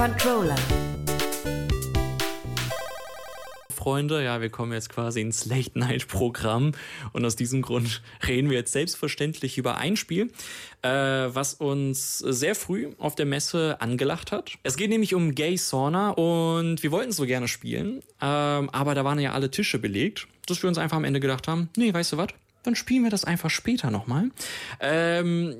Controller. Freunde, ja, wir kommen jetzt quasi ins Late Night Programm und aus diesem Grund reden wir jetzt selbstverständlich über ein Spiel, äh, was uns sehr früh auf der Messe angelacht hat. Es geht nämlich um Gay Sauna und wir wollten so gerne spielen, ähm, aber da waren ja alle Tische belegt, dass wir uns einfach am Ende gedacht haben, nee, weißt du was? Dann spielen wir das einfach später nochmal. Ähm,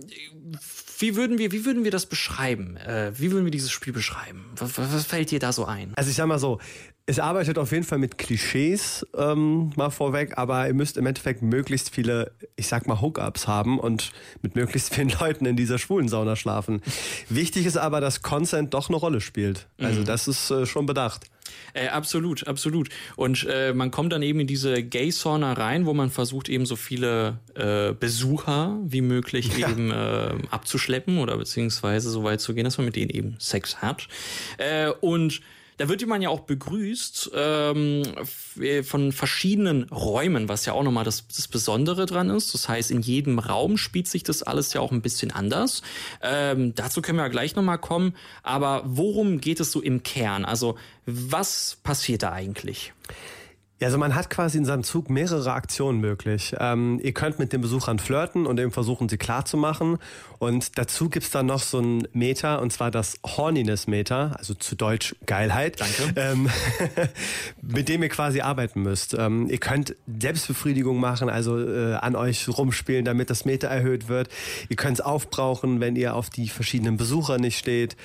wie würden wir, wie würden wir das beschreiben? Äh, wie würden wir dieses Spiel beschreiben? Was, was fällt dir da so ein? Also ich sag mal so, es arbeitet auf jeden Fall mit Klischees ähm, mal vorweg, aber ihr müsst im Endeffekt möglichst viele, ich sag mal, Hookups haben und mit möglichst vielen Leuten in dieser schwulen Sauna schlafen. Wichtig ist aber, dass Consent doch eine Rolle spielt. Also mhm. das ist äh, schon bedacht. Äh, absolut, absolut. Und äh, man kommt dann eben in diese Gay-Sauna rein, wo man versucht, eben so viele äh, Besucher wie möglich ja. eben äh, abzuschleppen oder beziehungsweise so weit zu gehen, dass man mit denen eben Sex hat. Äh, und da wird man ja auch begrüßt ähm, von verschiedenen Räumen, was ja auch nochmal das, das Besondere dran ist. Das heißt, in jedem Raum spielt sich das alles ja auch ein bisschen anders. Ähm, dazu können wir ja gleich nochmal kommen. Aber worum geht es so im Kern? Also was passiert da eigentlich? Ja, also man hat quasi in seinem Zug mehrere Aktionen möglich. Ähm, ihr könnt mit den Besuchern flirten und eben versuchen, sie klar zu machen. Und dazu gibt's dann noch so ein Meter, und zwar das Horniness-Meter, also zu Deutsch Geilheit, Danke. Ähm, mit dem ihr quasi arbeiten müsst. Ähm, ihr könnt Selbstbefriedigung machen, also äh, an euch rumspielen, damit das Meter erhöht wird. Ihr könnt es aufbrauchen, wenn ihr auf die verschiedenen Besucher nicht steht.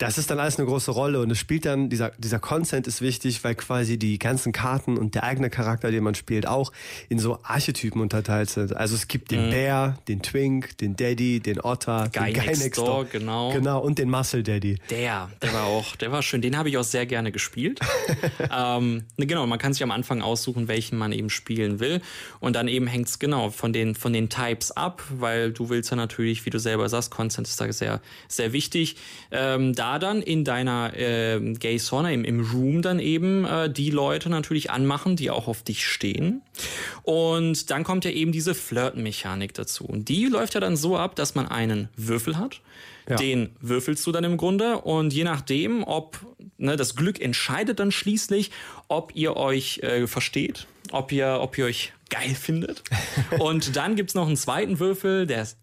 Das ist dann alles eine große Rolle und es spielt dann, dieser, dieser Consent ist wichtig, weil quasi die ganzen Karten und der eigene Charakter, den man spielt, auch in so Archetypen unterteilt sind. Also es gibt den mhm. Bär, den Twink, den Daddy, den Otter, Guy den Guy Next Door, genau. Genau, und den Muscle Daddy. Der, der war auch, der war schön. Den habe ich auch sehr gerne gespielt. ähm, ne, genau, man kann sich am Anfang aussuchen, welchen man eben spielen will. Und dann eben hängt es genau von den, von den Types ab, weil du willst ja natürlich, wie du selber sagst, Consent ist da sehr, sehr wichtig. Ähm, da dann in deiner äh, Gay Sauna, im, im Room dann eben äh, die Leute natürlich anmachen, die auch auf dich stehen. Und dann kommt ja eben diese Flirt-Mechanik dazu. Und die läuft ja dann so ab, dass man einen Würfel hat. Ja. Den würfelst du dann im Grunde und je nachdem, ob ne, das Glück entscheidet dann schließlich, ob ihr euch äh, versteht, ob ihr, ob ihr euch geil findet. und dann gibt's noch einen zweiten Würfel, der ist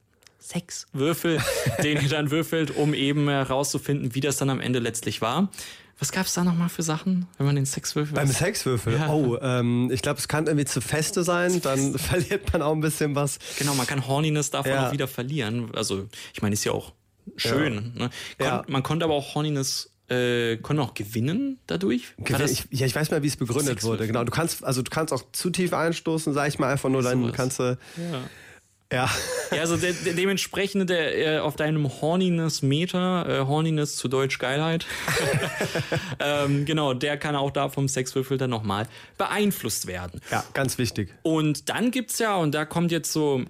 Sexwürfel, den ihr dann würfelt, um eben herauszufinden, wie das dann am Ende letztlich war. Was gab es da nochmal für Sachen, wenn man den Sexwürfel? Beim Sexwürfel? Ja. Oh, ähm, ich glaube, es kann irgendwie zu feste sein, dann verliert man auch ein bisschen was. Genau, man kann Horniness davon ja. auch wieder verlieren. Also, ich meine, ist ja auch schön. Ja. Ne? Kon. Man konnte aber auch Horniness äh, konnte auch gewinnen dadurch? Gewin ich, ja, ich weiß mal, wie es begründet wurde. Genau, du kannst, also du kannst auch zu tief einstoßen, sag ich mal einfach nur, dann kannst du. Ja. Ja. ja, also de de dementsprechend der, äh, auf deinem Horniness-Meter, äh, Horniness zu Deutsch Geilheit, ähm, genau, der kann auch da vom Sexwürfel dann nochmal beeinflusst werden. Ja, ganz wichtig. Und dann gibt's ja, und da kommt jetzt so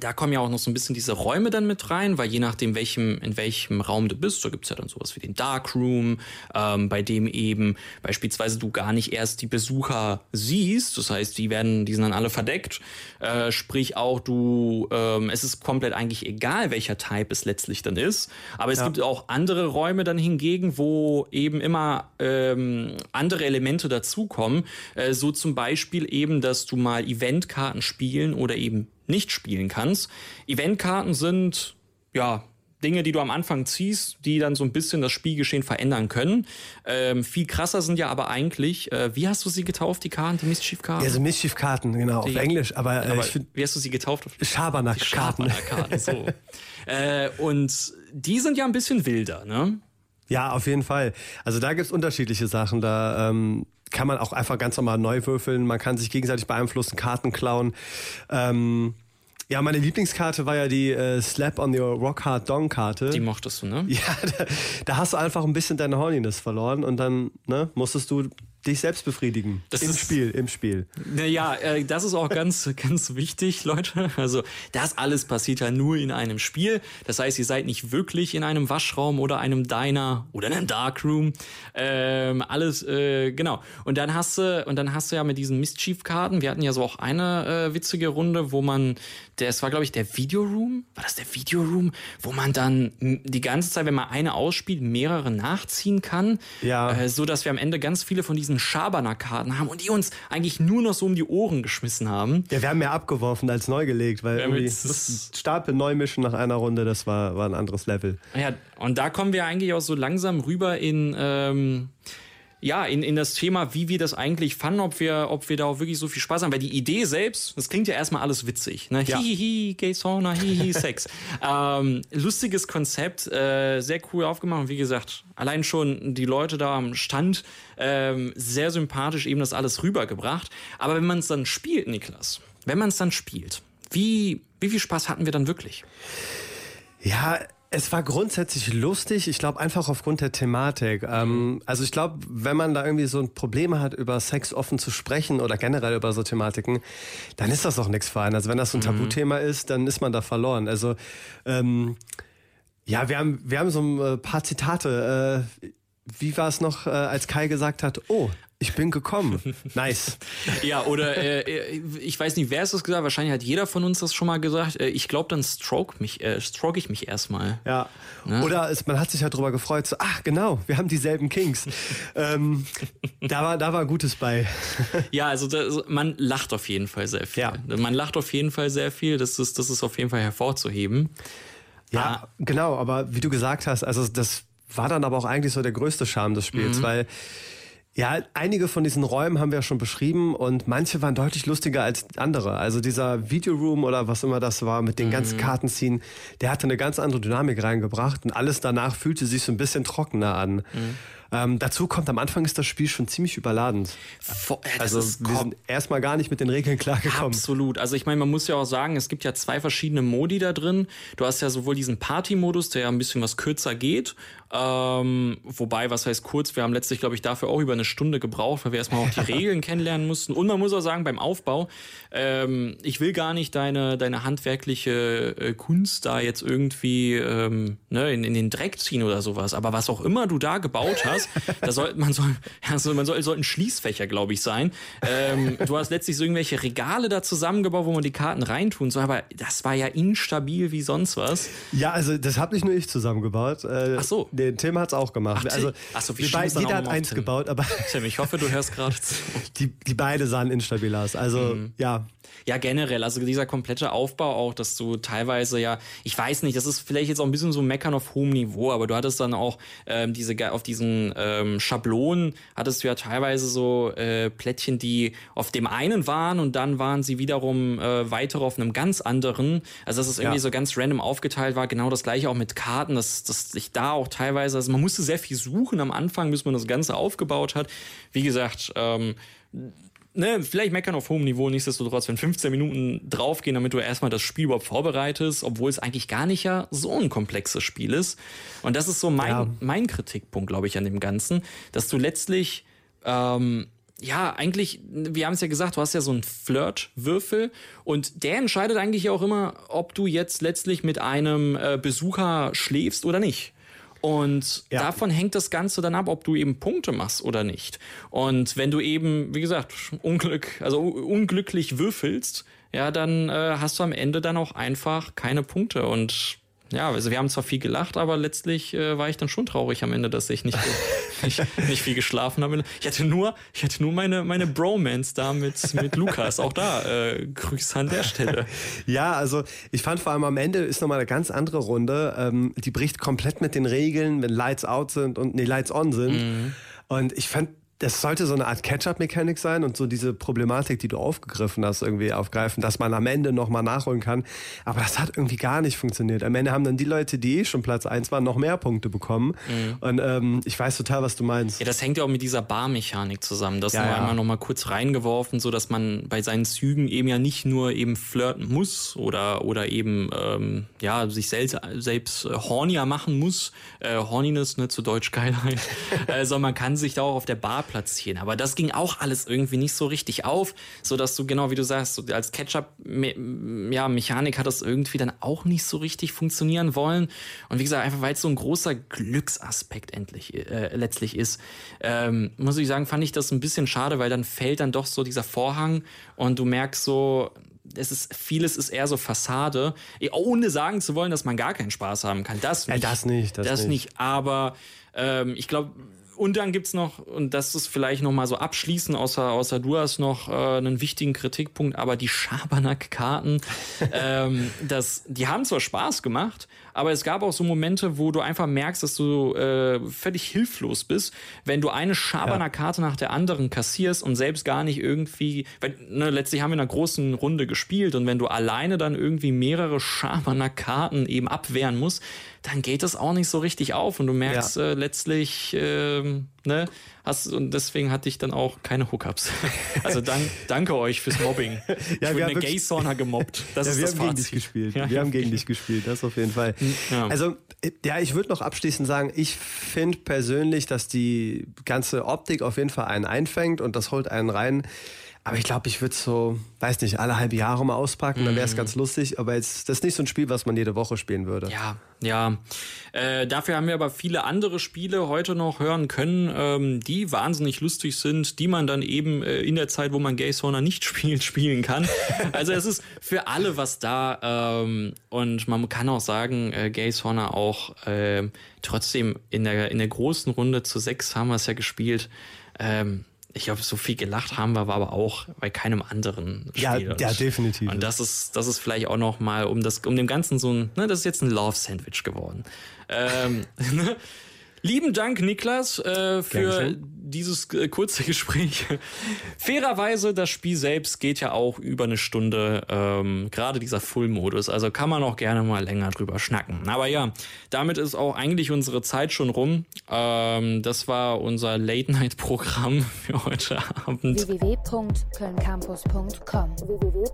da kommen ja auch noch so ein bisschen diese Räume dann mit rein, weil je nachdem, welchem, in welchem Raum du bist, da gibt's ja dann sowas wie den Darkroom, ähm, bei dem eben beispielsweise du gar nicht erst die Besucher siehst. Das heißt, die werden, die sind dann alle verdeckt. Äh, sprich auch du, ähm, es ist komplett eigentlich egal, welcher Type es letztlich dann ist. Aber es ja. gibt auch andere Räume dann hingegen, wo eben immer ähm, andere Elemente dazukommen. Äh, so zum Beispiel eben, dass du mal Eventkarten spielen oder eben nicht spielen kannst. Eventkarten sind, ja, Dinge, die du am Anfang ziehst, die dann so ein bisschen das Spielgeschehen verändern können. Ähm, viel krasser sind ja aber eigentlich, äh, wie hast du sie getauft, die Karten, die Mischief-Karten? Ja, so Mischief-Karten, genau, die, auf Englisch. Aber, äh, aber ich find, wie hast du sie getauft? Schabernack-Karten. Schabernack-Karten, so. äh, und die sind ja ein bisschen wilder, ne? Ja, auf jeden Fall. Also da gibt's unterschiedliche Sachen. Da ähm, kann man auch einfach ganz normal neu würfeln. Man kann sich gegenseitig beeinflussen, Karten klauen. Ähm, ja, meine Lieblingskarte war ja die äh, Slap on your Rock Hard Dong Karte. Die mochtest du, ne? Ja, da, da, hast du einfach ein bisschen deine Horniness verloren und dann ne, musstest du dich selbst befriedigen. Das Im ist- Spiel, im Spiel. Naja, äh, das ist auch ganz, ganz wichtig, Leute. Also, das alles passiert ja nur in einem Spiel. Das heißt, ihr seid nicht wirklich in einem Waschraum oder einem Diner oder einem Darkroom. Ähm, alles, äh, genau. Und dann hast du, und dann hast du ja mit diesen Mischief-Karten, wir hatten ja so auch eine äh, witzige Runde, wo man, das war, glaube ich, der Videoroom. War das der Videoroom? Wo man dann die ganze Zeit, wenn man eine ausspielt, mehrere nachziehen kann. Ja. Äh, so dass wir am Ende ganz viele von diesen Schabernack-Karten haben und die uns eigentlich nur noch so um die Ohren geschmissen haben. Ja, wir haben mehr abgeworfen als neu gelegt, weil irgendwie das Stapel neu mischen nach einer Runde, das war, war ein anderes Level. Ja, und da kommen wir eigentlich auch so langsam rüber in, ähm, ja, in, in das Thema, wie wir das eigentlich fanden, ob wir, ob wir da auch wirklich so viel Spaß haben. Weil die Idee selbst, das klingt ja erstmal alles witzig. Ne? Ja. Hihihi, Gay Sauna, hihi, Sex. ähm, lustiges Konzept, äh, sehr cool aufgemacht. Und wie gesagt, allein schon die Leute da am Stand, ähm, sehr sympathisch eben das alles rübergebracht. Aber wenn man es dann spielt, Niklas, wenn man es dann spielt, wie, wie viel Spaß hatten wir dann wirklich? Ja, es war grundsätzlich lustig. Ich glaube einfach aufgrund der Thematik. Ähm, also ich glaube, wenn man da irgendwie so ein Problem hat, über Sex offen zu sprechen oder generell über so Thematiken, dann ist das auch nichts für einen. Also wenn das so ein Tabuthema ist, dann ist man da verloren. Also ähm, ja, wir haben, wir haben so ein äh, paar Zitate. Äh, wie war es noch, äh, als Kai gesagt hat, oh, ich bin gekommen. Nice. Ja, oder äh, ich weiß nicht, wer ist das gesagt? Wahrscheinlich hat jeder von uns das schon mal gesagt. Äh, ich glaube, dann stroke mich, äh, stroke ich mich erstmal. Ja. Oder es, man hat sich ja drüber gefreut, so, ach genau, wir haben dieselben Kings. ähm, da, war, da war Gutes bei. Ja, also da, also man lacht auf jeden Fall sehr viel. Ja. Man lacht auf jeden Fall sehr viel. Das ist, das ist auf jeden Fall hervorzuheben. Ja, genau, aber wie du gesagt hast, also das war dann aber auch eigentlich so der größte Charme des Spiels, weil ja, einige von diesen Räumen haben wir ja schon beschrieben und manche waren deutlich lustiger als andere. Also dieser Videoroom oder was immer das war mit den ganzen Kartenziehen, der hatte eine ganz andere Dynamik reingebracht und alles danach fühlte sich so ein bisschen trockener an. Ähm, dazu kommt, am Anfang ist das Spiel schon ziemlich überladen. Vo- ja, das Also ist wir sind erstmal gar nicht mit den Regeln klargekommen. Absolut. Also ich meine, man muss ja auch sagen, es gibt ja zwei verschiedene Modi da drin. Du hast ja sowohl diesen Party-Modus, der ja ein bisschen was kürzer geht. Ähm, wobei, was heißt kurz? Wir haben letztlich, glaube ich, dafür auch über eine Stunde gebraucht, weil wir erstmal auch die Regeln kennenlernen mussten. Und man muss auch sagen, beim Aufbau, ähm, ich will gar nicht deine, deine handwerkliche äh, Kunst da jetzt irgendwie ähm, ne, in, in den Dreck ziehen oder sowas. Aber was auch immer du da gebaut hast, da soll, man soll, also man soll, sollten Schließfächer, glaube ich, sein. Ähm, du hast letztlich so irgendwelche Regale da zusammengebaut, wo man die Karten reintun soll, aber das war ja instabil wie sonst was. Ja, also das habe nicht nur ich zusammengebaut. Äh, Ach so. Der Tim hat's auch gemacht. Ach, also Ach so, wie wir beide, jeder hat eins Tim? gebaut, aber Tim, ich hoffe, du hörst gerade zu. die, die beide sahen instabil aus. Also Mhm. ja, Ja, generell, also dieser komplette Aufbau auch, dass du teilweise ja, ich weiß nicht, das ist vielleicht jetzt auch ein bisschen so Meckern auf hohem Niveau, aber du hattest dann auch ähm, diese, auf diesen ähm, Schablonen hattest du ja teilweise so äh, Plättchen, die auf dem einen waren und dann waren sie wiederum äh, weitere auf einem ganz anderen. Also dass es irgendwie Ja. so ganz random aufgeteilt war, genau das gleiche auch mit Karten, dass, dass sich da auch teilweise, also man musste sehr viel suchen am Anfang, bis man das Ganze aufgebaut hat. Wie gesagt, ähm, ne, vielleicht meckern auf hohem Niveau, nichtsdestotrotz, wenn 15 Minuten draufgehen, damit du erstmal das Spiel überhaupt vorbereitest, obwohl es eigentlich gar nicht ja so ein komplexes Spiel ist. Und das ist so mein, Ja. mein Kritikpunkt, glaube ich, an dem Ganzen, dass du letztlich, ähm, ja, eigentlich, wir haben es ja gesagt, du hast ja so einen Flirt-Würfel und der entscheidet eigentlich auch immer, ob du jetzt letztlich mit einem äh, Besucher schläfst oder nicht. Und Ja. davon hängt das Ganze dann ab, ob du eben Punkte machst oder nicht. Und wenn du eben, wie gesagt, Unglück, also unglücklich würfelst, ja, dann äh, hast du am Ende dann auch einfach keine Punkte. Und ja, also wir haben zwar viel gelacht, aber letztlich äh, war ich dann schon traurig am Ende, dass ich nicht, nicht, nicht viel geschlafen habe. Ich hatte nur, ich hatte nur meine, meine Bromance da mit, mit Lukas. Auch da, äh, Grüße an der Stelle. ja, also ich fand vor allem am Ende ist nochmal eine ganz andere Runde. Ähm, die bricht komplett mit den Regeln, wenn Lights out sind und nee, Lights on sind. Mhm. Und ich fand, das sollte so eine Art Catch-up-Mechanik sein und so diese Problematik, die du aufgegriffen hast, irgendwie aufgreifen, dass man am Ende nochmal nachholen kann. Aber das hat irgendwie gar nicht funktioniert. Am Ende haben dann die Leute, die eh schon Platz eins waren, noch mehr Punkte bekommen. Und ähm, ich weiß total, was du meinst. Mhm. Ja, das hängt ja auch mit dieser Barmechanik zusammen. Das Ja, nur ja. einmal noch mal kurz reingeworfen, so dass man bei seinen Zügen eben ja nicht nur eben flirten muss oder oder eben ähm, ja sich selbst selbst äh, hornier machen muss, äh, Horniness ne zu Deutsch Geilheit, äh, sondern man kann sich da auch auf der Bar platzieren. Aber das ging auch alles irgendwie nicht so richtig auf, so dass du genau wie du sagst, so als Ketchup-Mechanik ja, hat das irgendwie dann auch nicht so richtig funktionieren wollen. Und wie gesagt, einfach weil es so ein großer Glücksaspekt endlich äh, letztlich ist, ähm, muss ich sagen, fand ich das ein bisschen schade, weil dann fällt dann doch so dieser Vorhang und du merkst so, es ist vieles ist eher so Fassade, ohne sagen zu wollen, dass man gar keinen Spaß haben kann. Das nicht. Ja, das nicht. Das, das nicht. nicht. Aber ähm, ich glaube, und dann gibt's noch, und das ist vielleicht noch mal so abschließend, außer, außer du hast noch äh, einen wichtigen Kritikpunkt, aber die Schabernack-Karten, ähm, das, die haben zwar Spaß gemacht, aber es gab auch so Momente, wo du einfach merkst, dass du äh, völlig hilflos bist, wenn du eine Schabernack-Karte nach der anderen kassierst und selbst gar nicht irgendwie, weil ne, letztlich haben wir in einer großen Runde gespielt und wenn du alleine dann irgendwie mehrere Schabernack-Karten eben abwehren musst, dann geht das auch nicht so richtig auf und du merkst ja. äh, letztlich, äh, ne, hast und deswegen hatte ich dann auch keine Hookups. Also dank, danke euch fürs Mobbing. Ich ja, wurde eine Gay Sauna gemobbt. Das ja, ist wir das haben Fazit. gegen dich gespielt. Ja. Wir haben gegen dich gespielt, das auf jeden Fall. Ja. Also ja, ich würde noch abschließend sagen, ich finde persönlich, dass die ganze Optik auf jeden Fall einen einfängt und das holt einen rein. Aber ich glaube, ich würde so, weiß nicht, alle halbe Jahre mal auspacken, dann wäre es mhm. ganz lustig. Aber jetzt, das ist nicht so ein Spiel, was man jede Woche spielen würde. Ja, ja. Äh, dafür haben wir aber viele andere Spiele heute noch hören können, ähm, die wahnsinnig lustig sind, die man dann eben äh, in der Zeit, wo man Gay Sauna nicht spielt, spielen kann. also es ist für alle was da. Ähm, und man kann auch sagen, äh, Gay Sauna auch äh, trotzdem in der, in der großen Runde zu sechs haben wir es ja gespielt. Ähm, ich glaube, so viel gelacht haben wir, war aber auch bei keinem anderen Spiel. Ja, ja definitiv. Und das ist, das ist vielleicht auch noch mal, um das, um dem Ganzen so ein, ne, das ist jetzt ein Love-Sandwich geworden. Ähm, ne? Lieben Dank, Niklas, äh, für dieses äh, kurze Gespräch. Fairerweise, das Spiel selbst geht ja auch über eine Stunde, ähm, gerade dieser Full-Modus. Also kann man auch gerne mal länger drüber schnacken. Aber ja, damit ist auch eigentlich unsere Zeit schon rum. Ähm, das war unser Late-Night-Programm für heute Abend. www.kölncampus.com www